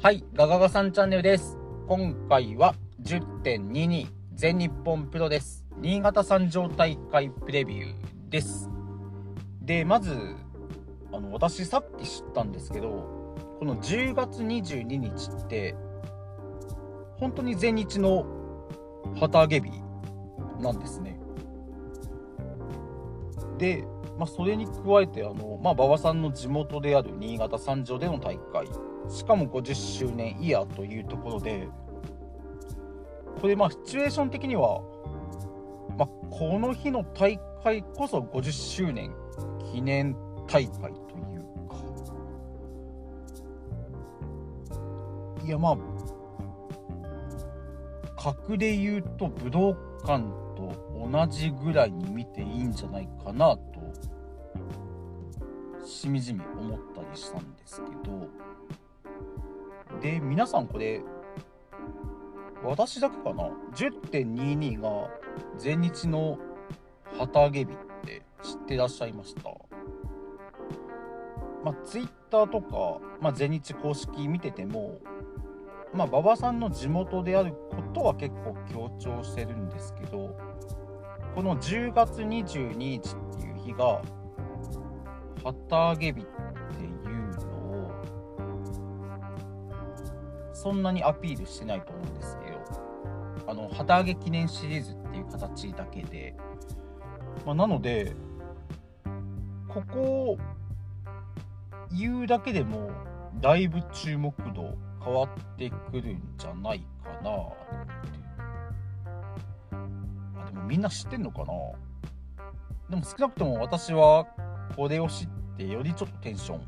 はい、ガガガさんチャンネルです。今回は10.22全日本プロです。新潟三条大会プレビューです。で、まず、あの、私さっき知ったんですけど、この10月22日って、本当に全日の旗揚げ日なんですね。で、まあ、それに加えてあの、まあ、馬場さんの地元である新潟三条での大会しかも50周年イヤーというところでこれまあシチュエーション的には、まあ、この日の大会こそ50周年記念大会というか。いやまあ格で言うと武道館と同じぐらいに見ていいんじゃないかなとしみじみ思ったりしたんですけど。で皆さんこれ私だけかな？10.22が全日の旗揚げ日って知ってらっしゃいました？まあ、ツイッターとか、まあ、全日公式見てても、まあ、馬場さんの地元であることは結構強調してるんですけどこの10月22日っていう日が旗揚げ日っそんなにアピールしてないと思うんですけどあの旗揚げ記念シリーズっていう形だけで、まあ、なのでここを言うだけでもだいぶ注目度変わってくるんじゃないかなってあでもみんな知ってんのかな？でも少なくとも私はこれを知ってよりちょっとテンション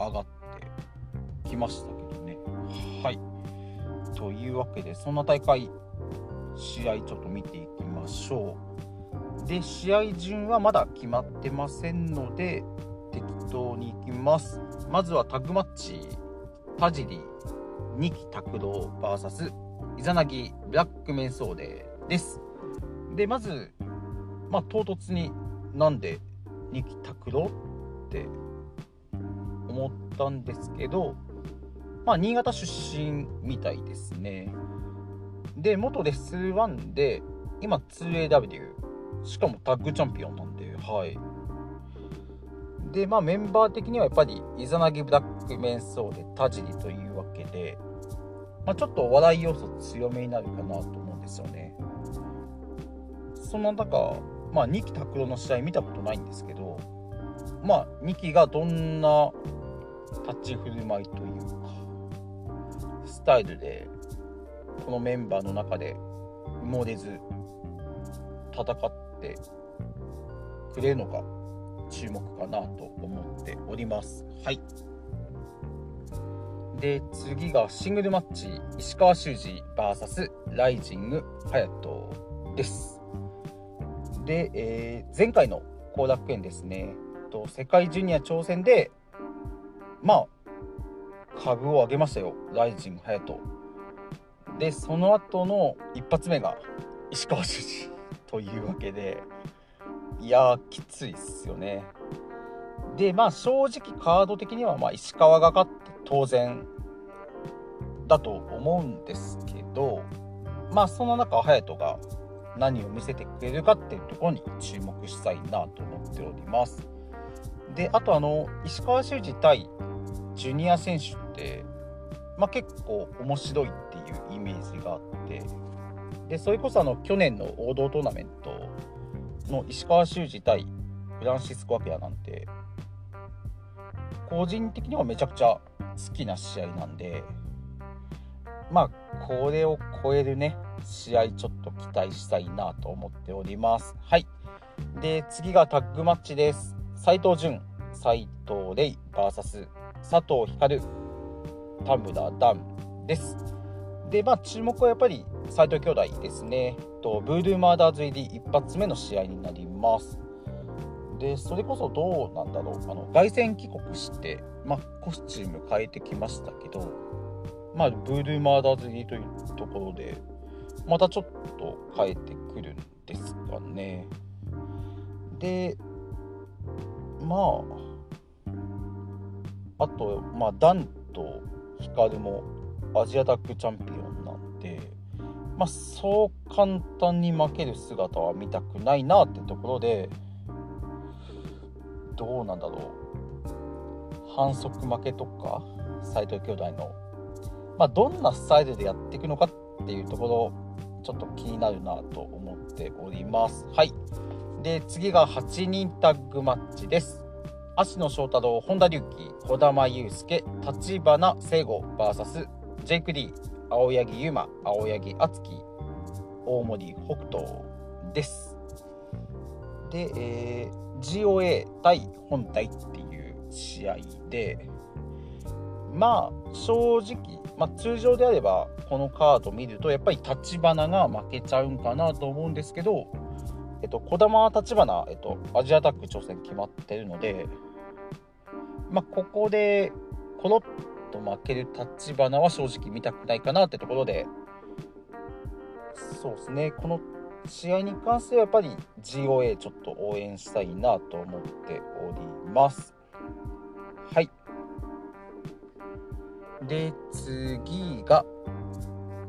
上がってきましたはい。というわけでそんな大会試合ちょっと見ていきましょう。で試合順はまだ決まってませんので適当にいきます。まずはタグマッチ田尻二木拓郎 VS イザナギブラックメンソーデーです。でまずまあ唐突になんで二木拓郎って思ったんですけど、まあ、新潟出身みたいですね。で、元レッスン1で、今 2AW、しかもタッグチャンピオンなんで、はい。で、まあメンバー的にはやっぱり、イザナギブラックメンソーで田尻というわけで、まあ、ちょっと笑い要素強めになるかなと思うんですよね。そんな中、まあ、2期拓郎の試合見たことないんですけど、まあ、2期がどんな立ち振る舞いという、スタイルで、このメンバーの中で埋もれず戦ってくれるのか注目かなと思っております。はい。で、次がシングルマッチ、石川修司 VS ライジング隼人です。で、えー、前回の後楽園ですね、と世界ジュニア挑戦で、まあ、株を上げましたよ、ライジン隼人。で、その後の一発目が石川修司 というわけで、いやー、きついっすよね。で、まあ、正直カード的には、ま、石川が勝って当然だと思うんですけど、まあ、その中、隼人が何を見せてくれるかっていうところに注目したいなと思っております。で、あとあの、石川修司対ジュニア選手て、まあ、結構面白いっていうイメージがあって、で、それこそあの、去年の王道トーナメントの石川修司対フランシスコ・アキラなんて、個人的にはめちゃくちゃ好きな試合なんで、まあ、これを超えるね、試合ちょっと期待したいなと思っております。はい。で、次がタッグマッチです。斉藤潤、斉藤レイ VS 佐藤光、田村段です。で、まあ、注目はやっぱり斉藤兄弟ですね。とブールーマーダーズ入り一発目の試合になります。で、それこそどうなんだろう。あの、凱旋帰国して、まあ、コスチューム変えてきましたけど、まあ、ブールーマーダーズ入りというところで、またちょっと変えてくるんですかね。で、まあ、あと、まあ、ダンとカルもアジアタックチャンピオンなんで、まあ、そう簡単に負ける姿は見たくないなってところでどうなんだろう。反則負けとか斎藤兄弟の、まあ、どんなスタイルでやっていくのかっていうところちょっと気になるなと思っております。はい。で次が8人タッグマッチです。芦野翔太郎本田隆起児玉悠介立花聖吾 VS ジェイク・ディ青柳優馬青柳敦樹大森北斗です。で、えー、GOA 対本体っていう試合でまあ正直、まあ、通常であればこのカード見るとやっぱり立花が負けちゃうんかなと思うんですけど、えっと、児玉立花、えっと、アジアタック挑戦決まってるので、まあ、ここでコロッと負ける立花は正直見たくないかなってところで。そうですね。この試合に関してはやっぱり GOA ちょっと応援したいなと思っております。はい。で、次が、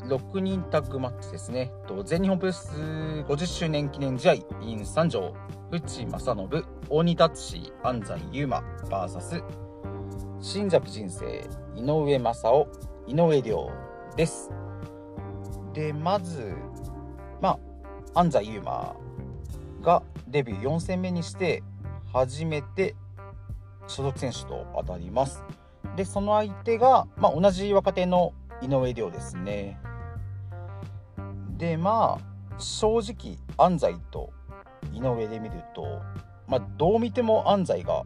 6人タッグマッチですね。全日本プロレス50周年記念試合 in 三条、内正信、大仁達志、安西優馬 VS 新崎人生、井上正雄、井上亮です。で、まず、まあ、安西優馬がデビュー4戦目にして初めて所属選手と当たります。でその相手が、まあ、同じ若手の井上涼ですねでまあ正直安西と井上で見ると、まあ、どう見ても安西が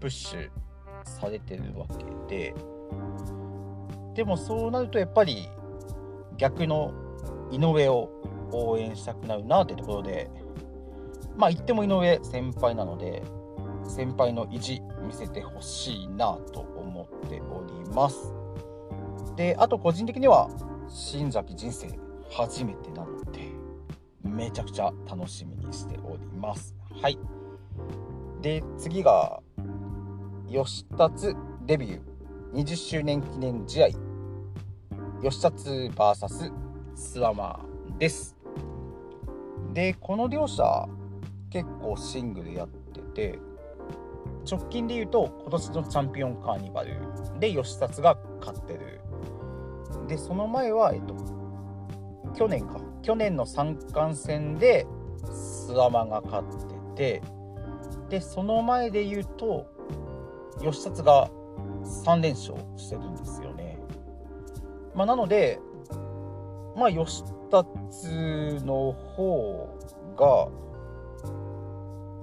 プッシュされてるわけででもそうなるとやっぱり逆の井上を応援したくなるなってところでまあ言っても井上先輩なので先輩の意地見せてほしいなと思っております。であと個人的には新崎人生初めてなのでめちゃくちゃ楽しみにしております。はい。で次が吉達デビュー。20周年記念試合。吉達 VS スワマーです。でこの両者結構シングルやってて直近で言うと今年のチャンピオンカーニバルで吉達が勝ってる。でその前はえっと去年か。去年の三冠戦でスワマが勝っててでその前で言うと吉達が3連勝してるんですよね、まあ、なのでまあ吉達の方が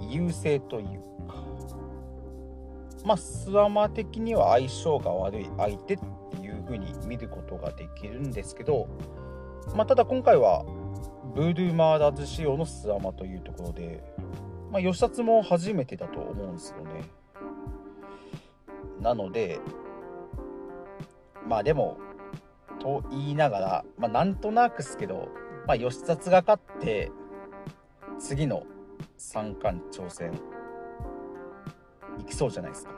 優勢というかまあ、スワマ的には相性が悪い相手っていう風に見ることができるんですけど、まあ、ただ今回はブードゥーマーダーズ仕様のスワマというところで、まあ、吉達も初めてだと思うんですよね。なので、まあでも、と言いながら、まあ、なんとなくですけど、まあ、吉達が勝って、次の三冠挑戦いきそうじゃないですか。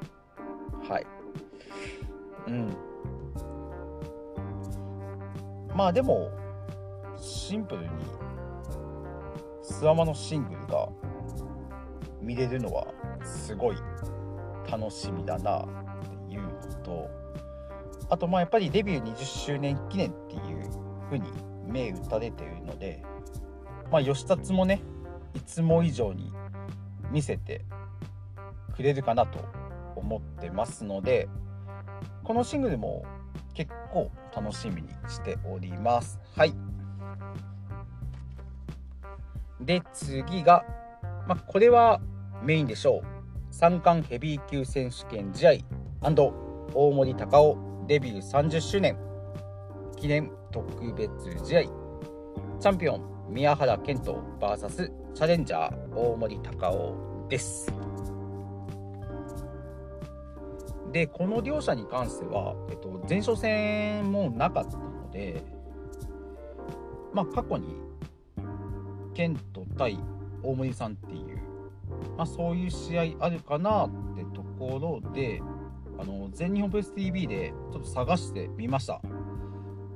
はい。うん。まあでもシンプルにスワマのシングルが見れるのはすごい楽しみだなっていうのとあとまあやっぱりデビュー20周年記念っていう風に銘打たれているのでまあ吉達もねいつも以上に見せてくれるかなと思ってますのでこのシングルも結構楽しみにしております。はい。で次が、まあ、これはメインでしょう。三冠ヘビー級選手権試合。大森隆夫。デビュー30周年。記念特別試合。チャンピオン宮原健人。VS チャレンジャー大森隆夫。です。でこの両者に関しては、えっと、前哨戦もなかったので、まあ、過去にケント対大森さんっていう、まあ、そういう試合あるかなってところであの全日本プレス TV でちょっと探してみました。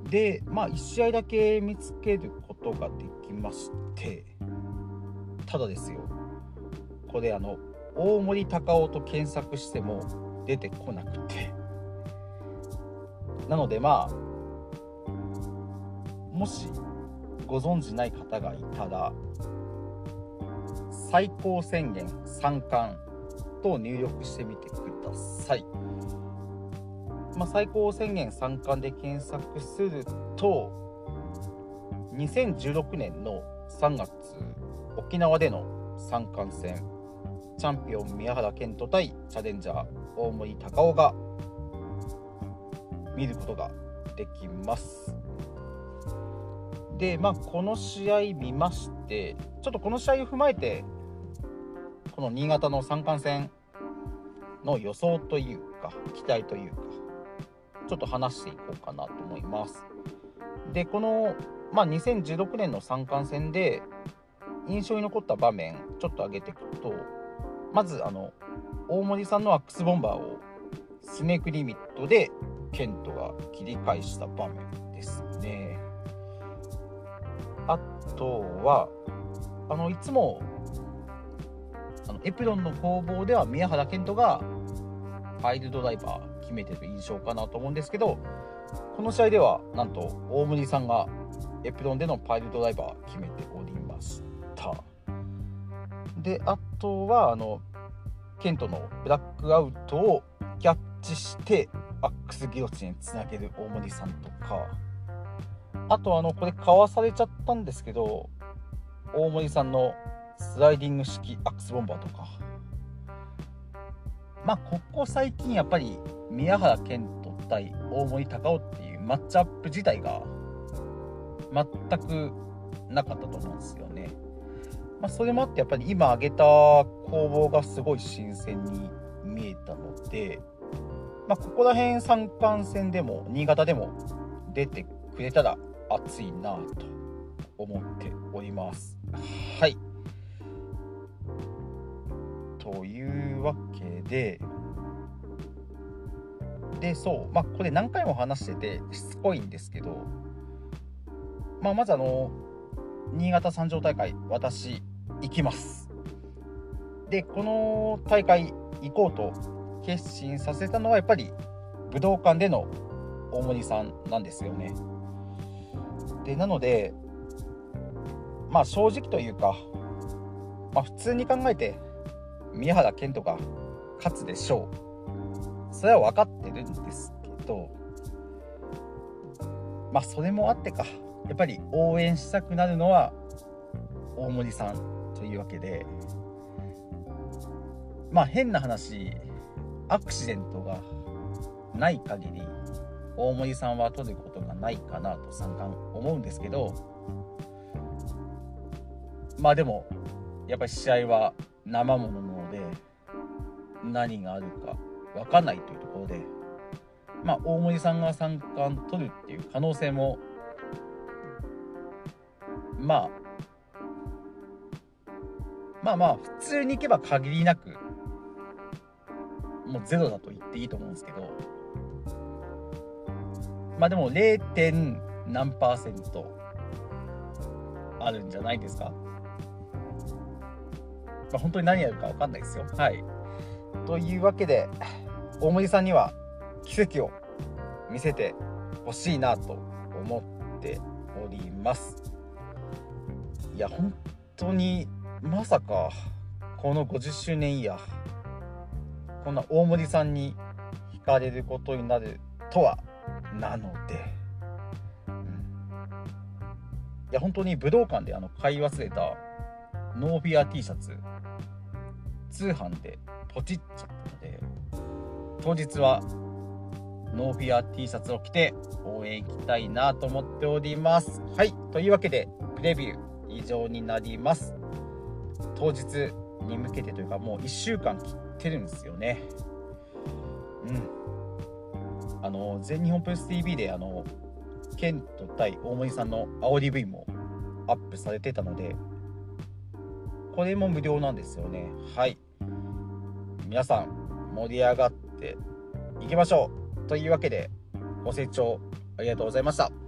でまあ1試合だけ見つけることができましてただですよこれあの大森隆夫と検索しても出てこなくて。なのでまあもしご存じない方がいたら最高宣言3冠と入力してみてください。まあ、最高宣言3冠で検索すると2016年の3月沖縄での三冠戦チャンピオン宮原健人対チャレンジャー大森隆夫が見ることができます。でまあこの試合見ましてちょっとこの試合を踏まえてこの新潟の三冠戦の予想というか期待というかちょっと話していこうかなと思います。でこの、まあ、2016年の三冠戦で印象に残った場面ちょっと挙げていくとまずあの大森さんのアックスボンバーをスネークリミットでケントが切り返した場面。あとはあのいつもあのエプロンの攻防では宮原健人がファイルドライバー決めてる印象かなと思うんですけどこの試合ではなんと大森さんがエプロンでのパイルドライバー決めておりました。であとはあのケントのブラックアウトをキャッチしてアックスギロチンにつなげる大森さんとかあとあのこれかわされちゃったんですけど大森さんのスライディング式アックスボンバーとかまあここ最近やっぱり宮原健人対大森隆夫っていうマッチアップ自体が全くなかったと思うんですよね。まあ、それもあってやっぱり今挙げた攻防がすごい新鮮に見えたので、まあ、ここら辺三冠戦でも新潟でも出てくれたら熱いなと思っております。はい。というわけで、で、そう、まあ、これ何回も話しててしつこいんですけど、まあ、まずあの、新潟三条大会、私、行きます。で、この大会行こうと決心させたのは、やっぱり武道館での大森さんなんですよね。で、なので、まあ正直というか、まあ普通に考えて、宮原健人が勝つでしょう。それは分かってるんですけど、まあそれもあってか、やっぱり応援したくなるのは大森さんというわけで、まあ変な話、アクシデントがない限り、大森さんは取ることがないかなと三冠思うんですけど、まあでも、やっぱり試合は生ものなので何があるか分かんないというところでまあ大森さんが三冠取るっていう可能性もまあまあまあ普通にいけば限りなくもうゼロだと言っていいと思うんですけどまあでも 0. 点何パーセントあるんじゃないですか？まあ、本当に何やるか分かんないですよ。はい。というわけで、大森さんには奇跡を見せてほしいなと思っております。いや、本当にまさかこの50周年イヤー、こんな大森さんに惹かれることになるとはなので、うん、いや本当に武道館であの買い忘れたノーフィア T シャツ通販でポチっちゃったので当日はノーフィア T シャツを着て応援行きたいなと思っております。はい。というわけでプレビュー以上になります。当日に向けてというかもう1週間切ってるんですよね。うん。あの全日本プレス TV であのケント対大森さんの煽り V もアップされてたのでこれも無料なんですよね。はい。皆さん盛り上がっていきましょう。というわけでご清聴ありがとうございました。